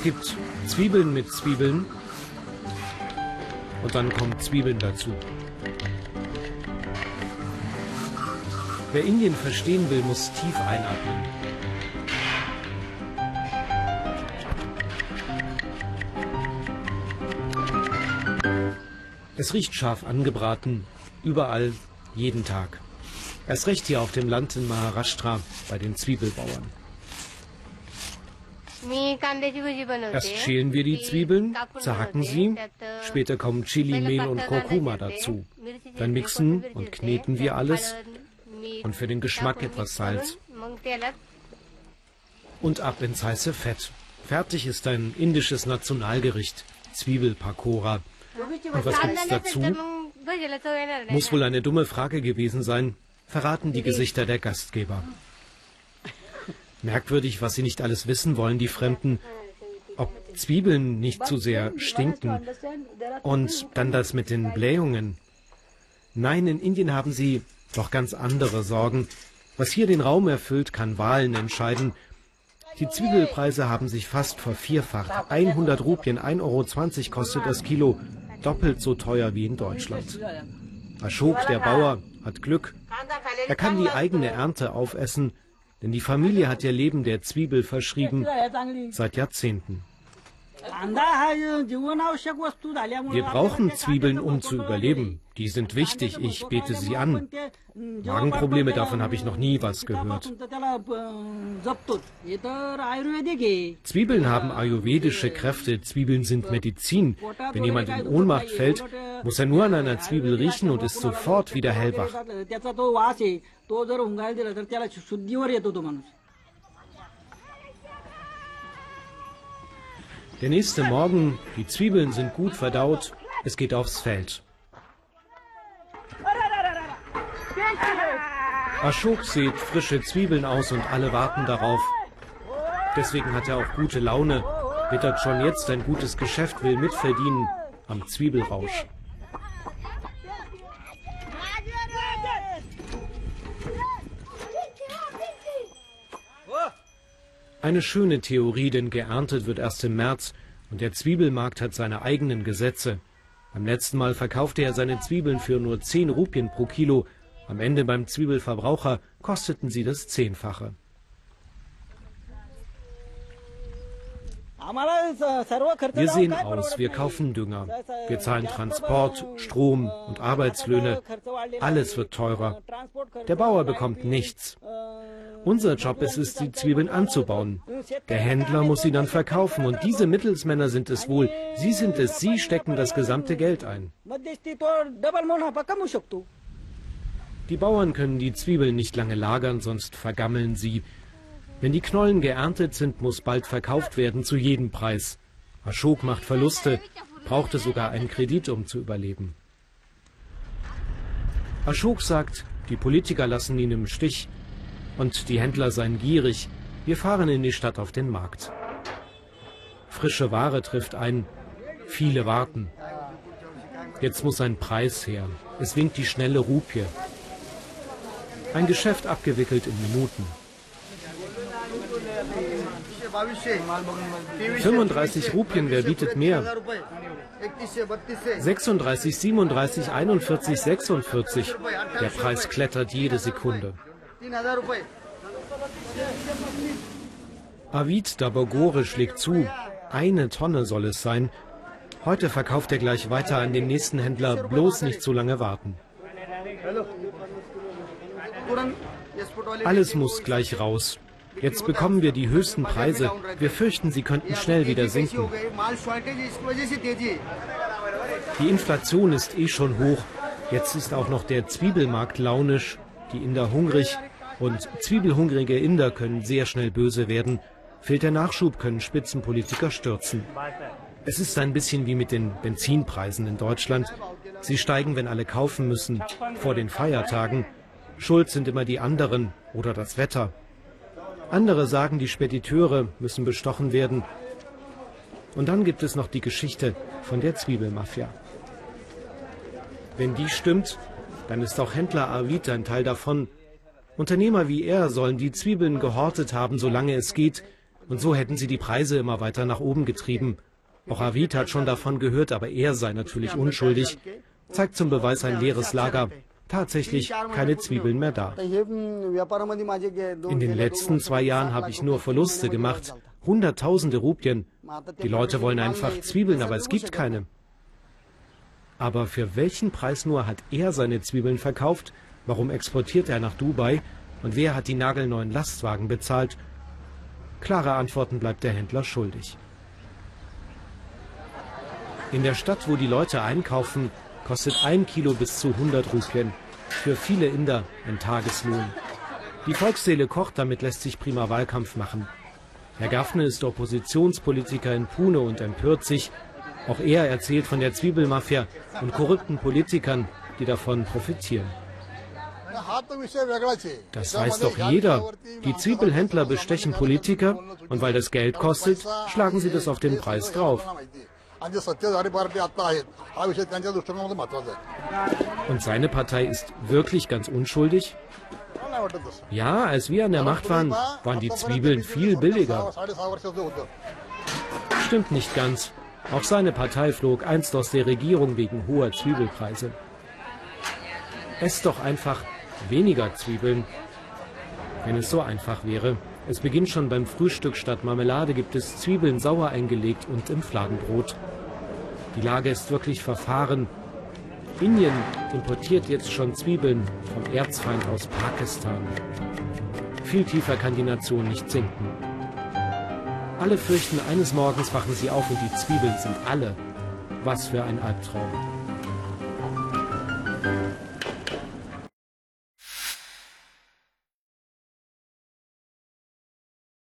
Es gibt Zwiebeln mit Zwiebeln und dann kommen Zwiebeln dazu. Wer Indien verstehen will, muss tief einatmen. Es riecht scharf angebraten, überall, jeden Tag. Erst recht hier auf dem Land in Maharashtra bei den Zwiebelbauern. Erst schälen wir die Zwiebeln, zerhacken sie, später kommen Chili, Mehl und Kurkuma dazu. Dann mixen und kneten wir alles und für den Geschmack etwas Salz. Und ab ins heiße Fett. Fertig ist ein indisches Nationalgericht, Zwiebelpakora. Und was gibt's dazu? Muss wohl eine dumme Frage gewesen sein, verraten die Gesichter der Gastgeber. Merkwürdig, was sie nicht alles wissen wollen, die Fremden. Ob Zwiebeln nicht zu sehr stinken. Und dann das mit den Blähungen. Nein, in Indien haben sie doch ganz andere Sorgen. Was hier den Raum erfüllt, kann Wahlen entscheiden. Die Zwiebelpreise haben sich fast vervierfacht. 100 Rupien, 1,20 Euro kostet das Kilo. Doppelt so teuer wie in Deutschland. Ashok, der Bauer, hat Glück. Er kann die eigene Ernte aufessen, denn die Familie hat ihr Leben der Zwiebel verschrieben seit Jahrzehnten. Wir brauchen Zwiebeln, um zu überleben. Die sind wichtig, ich bete sie an. Magenprobleme, davon habe ich noch nie was gehört. Zwiebeln haben ayurvedische Kräfte, Zwiebeln sind Medizin. Wenn jemand in Ohnmacht fällt, muss er nur an einer Zwiebel riechen und ist sofort wieder hellwach. Der nächste Morgen, die Zwiebeln sind gut verdaut, es geht aufs Feld. Ashok sieht frische Zwiebeln aus und alle warten darauf. Deswegen hat er auch gute Laune, wittert schon jetzt ein gutes Geschäft, will mitverdienen am Zwiebelrausch. Eine schöne Theorie, denn geerntet wird erst im März und der Zwiebelmarkt hat seine eigenen Gesetze. Beim letzten Mal verkaufte er seine Zwiebeln für nur 10 Rupien pro Kilo. Am Ende beim Zwiebelverbraucher kosteten sie das Zehnfache. Wir sehen aus, wir kaufen Dünger, wir zahlen Transport, Strom und Arbeitslöhne. Alles wird teurer. Der Bauer bekommt nichts. Unser Job ist es, die Zwiebeln anzubauen. Der Händler muss sie dann verkaufen und diese Mittelsmänner sind es wohl. Sie sind es, sie stecken das gesamte Geld ein. Die Bauern können die Zwiebeln nicht lange lagern, sonst vergammeln sie. Wenn die Knollen geerntet sind, muss bald verkauft werden zu jedem Preis. Ashok macht Verluste, brauchte sogar einen Kredit, um zu überleben. Ashok sagt, die Politiker lassen ihn im Stich und die Händler seien gierig. Wir fahren in die Stadt auf den Markt. Frische Ware trifft ein, viele warten. Jetzt muss ein Preis her. Es winkt die schnelle Rupie. Ein Geschäft abgewickelt in Minuten. 35 Rupien, wer bietet mehr? 36, 37, 41, 46. Der Preis klettert jede Sekunde. Avid Dabogore schlägt zu. Eine Tonne soll es sein. Heute verkauft er gleich weiter an den nächsten Händler. Bloß nicht zu lange warten. Alles muss gleich raus. Jetzt bekommen wir die höchsten Preise. Wir fürchten, sie könnten schnell wieder sinken. Die Inflation ist eh schon hoch. Jetzt ist auch noch der Zwiebelmarkt launisch, die Inder hungrig. Und zwiebelhungrige Inder können sehr schnell böse werden. Fehlt der Nachschub, können Spitzenpolitiker stürzen. Es ist ein bisschen wie mit den Benzinpreisen in Deutschland. Sie steigen, wenn alle kaufen müssen, vor den Feiertagen. Schuld sind immer die anderen oder das Wetter. Andere sagen, die Spediteure müssen bestochen werden. Und dann gibt es noch die Geschichte von der Zwiebelmafia. Wenn die stimmt, dann ist auch Händler Arvid ein Teil davon. Unternehmer wie er sollen die Zwiebeln gehortet haben, solange es geht, Und so hätten sie die Preise immer weiter nach oben getrieben. Auch Avid hat schon davon gehört, aber er sei natürlich unschuldig. Zeigt zum Beweis ein leeres Lager. Tatsächlich keine Zwiebeln mehr da. In den letzten zwei Jahren habe ich nur Verluste gemacht. Hunderttausende Rupien. Die Leute wollen einfach Zwiebeln, aber es gibt keine. Aber für welchen Preis nur hat er seine Zwiebeln verkauft? Warum exportiert er nach Dubai? Und wer hat die nagelneuen Lastwagen bezahlt? Klare Antworten bleibt der Händler schuldig. In der Stadt, wo die Leute einkaufen, kostet ein Kilo bis zu 100 Rupien. Für viele Inder ein Tageslohn. Die Volksseele kocht, damit lässt sich prima Wahlkampf machen. Herr Gaffne ist Oppositionspolitiker in Pune und empört sich. Auch er erzählt von der Zwiebelmafia und korrupten Politikern, die davon profitieren. Das weiß doch jeder. Die Zwiebelhändler bestechen Politiker und weil das Geld kostet, schlagen sie das auf den Preis drauf. Und seine Partei ist wirklich ganz unschuldig? Ja, als wir an der Macht waren, waren die Zwiebeln viel billiger. Stimmt nicht ganz. Auch seine Partei flog einst aus der Regierung wegen hoher Zwiebelpreise. Esst doch einfach weniger Zwiebeln. Wenn es so einfach wäre. Es beginnt schon beim Frühstück. Statt Marmelade gibt es Zwiebeln sauer eingelegt und im Fladenbrot. Die Lage ist wirklich verfahren. Indien importiert jetzt schon Zwiebeln vom Erzfeind aus Pakistan. Viel tiefer kann die Nation nicht sinken. Alle fürchten, eines Morgens wachen sie auf und die Zwiebeln sind alle. Was für ein Albtraum.